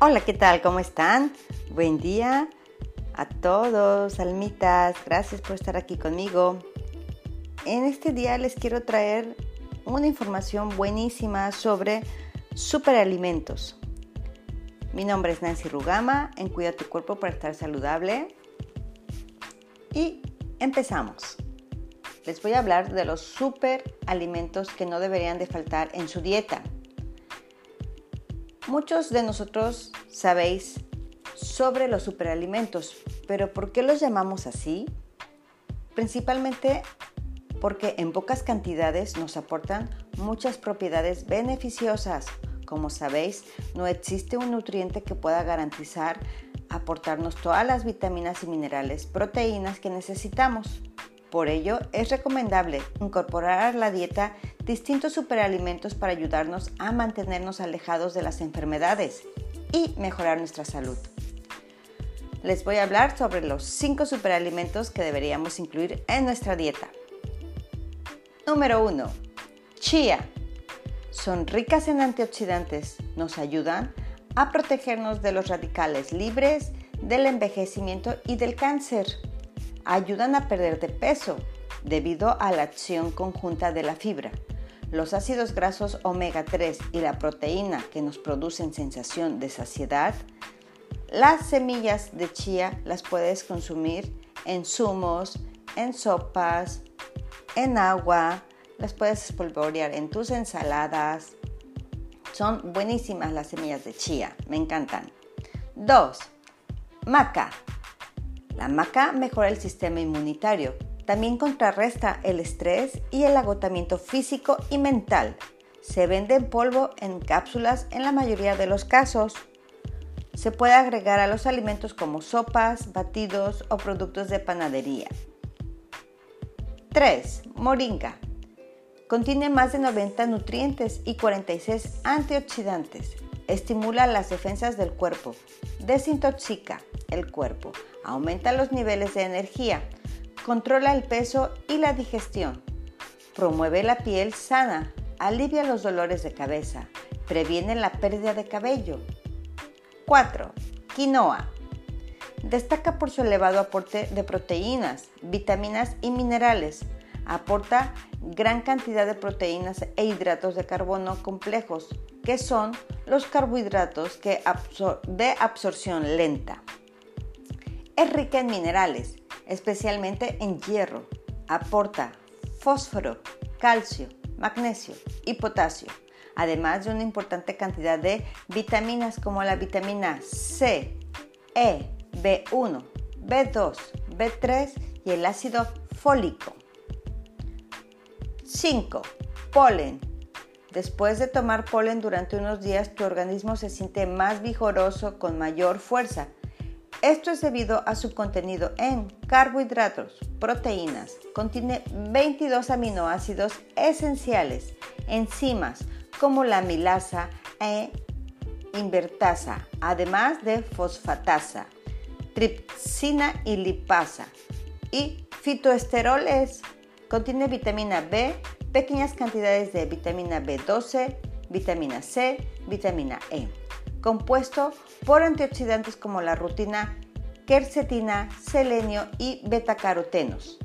Hola, ¿qué tal? ¿Cómo están? Buen día a todos, almitas. Gracias por estar aquí conmigo. En este día les quiero traer una información buenísima sobre superalimentos. Mi nombre es Nancy Rugama en Cuida tu cuerpo para estar saludable. Y empezamos. Les voy a hablar de los superalimentos que no deberían de faltar en su dieta. Muchos de nosotros sabéis sobre los superalimentos, pero ¿por qué los llamamos así? Principalmente porque en pocas cantidades nos aportan muchas propiedades beneficiosas. Como sabéis, no existe un nutriente que pueda garantizar aportarnos todas las vitaminas y minerales, proteínas que necesitamos. Por ello, es recomendable incorporar a la dieta distintos superalimentos para ayudarnos a mantenernos alejados de las enfermedades y mejorar nuestra salud. Les voy a hablar sobre los 5 superalimentos que deberíamos incluir en nuestra dieta. Número 1. Chía. Son ricas en antioxidantes, nos ayudan a protegernos de los radicales libres, del envejecimiento y del cáncer ayudan a perder de peso debido a la acción conjunta de la fibra. Los ácidos grasos omega 3 y la proteína que nos producen sensación de saciedad. Las semillas de chía las puedes consumir en zumos, en sopas, en agua, las puedes espolvorear en tus ensaladas. Son buenísimas las semillas de chía, me encantan. 2. Maca. La maca mejora el sistema inmunitario, también contrarresta el estrés y el agotamiento físico y mental. Se vende en polvo en cápsulas en la mayoría de los casos. Se puede agregar a los alimentos como sopas, batidos o productos de panadería. 3. Moringa. Contiene más de 90 nutrientes y 46 antioxidantes. Estimula las defensas del cuerpo. Desintoxica el cuerpo aumenta los niveles de energía, controla el peso y la digestión, promueve la piel sana, alivia los dolores de cabeza, previene la pérdida de cabello. 4. Quinoa. Destaca por su elevado aporte de proteínas, vitaminas y minerales. Aporta gran cantidad de proteínas e hidratos de carbono complejos, que son los carbohidratos de absorción lenta. Es rica en minerales, especialmente en hierro. Aporta fósforo, calcio, magnesio y potasio, además de una importante cantidad de vitaminas como la vitamina C, E, B1, B2, B3 y el ácido fólico. 5. Polen. Después de tomar polen durante unos días, tu organismo se siente más vigoroso, con mayor fuerza esto es debido a su contenido en carbohidratos, proteínas, contiene 22 aminoácidos esenciales, enzimas como la milasa e invertasa, además de fosfatasa, tripsina y lipasa y fitoesteroles. Contiene vitamina B, pequeñas cantidades de vitamina B12, vitamina C, vitamina E compuesto por antioxidantes como la rutina, quercetina, selenio y betacarotenos.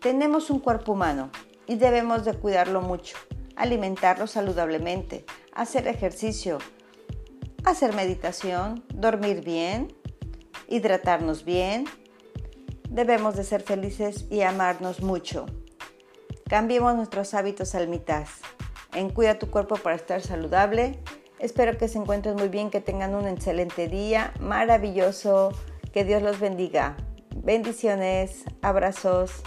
Tenemos un cuerpo humano y debemos de cuidarlo mucho, alimentarlo saludablemente, hacer ejercicio, hacer meditación, dormir bien, hidratarnos bien. Debemos de ser felices y amarnos mucho. Cambiemos nuestros hábitos al mitad. En cuida tu cuerpo para estar saludable Espero que se encuentren muy bien, que tengan un excelente día, maravilloso, que Dios los bendiga. Bendiciones, abrazos.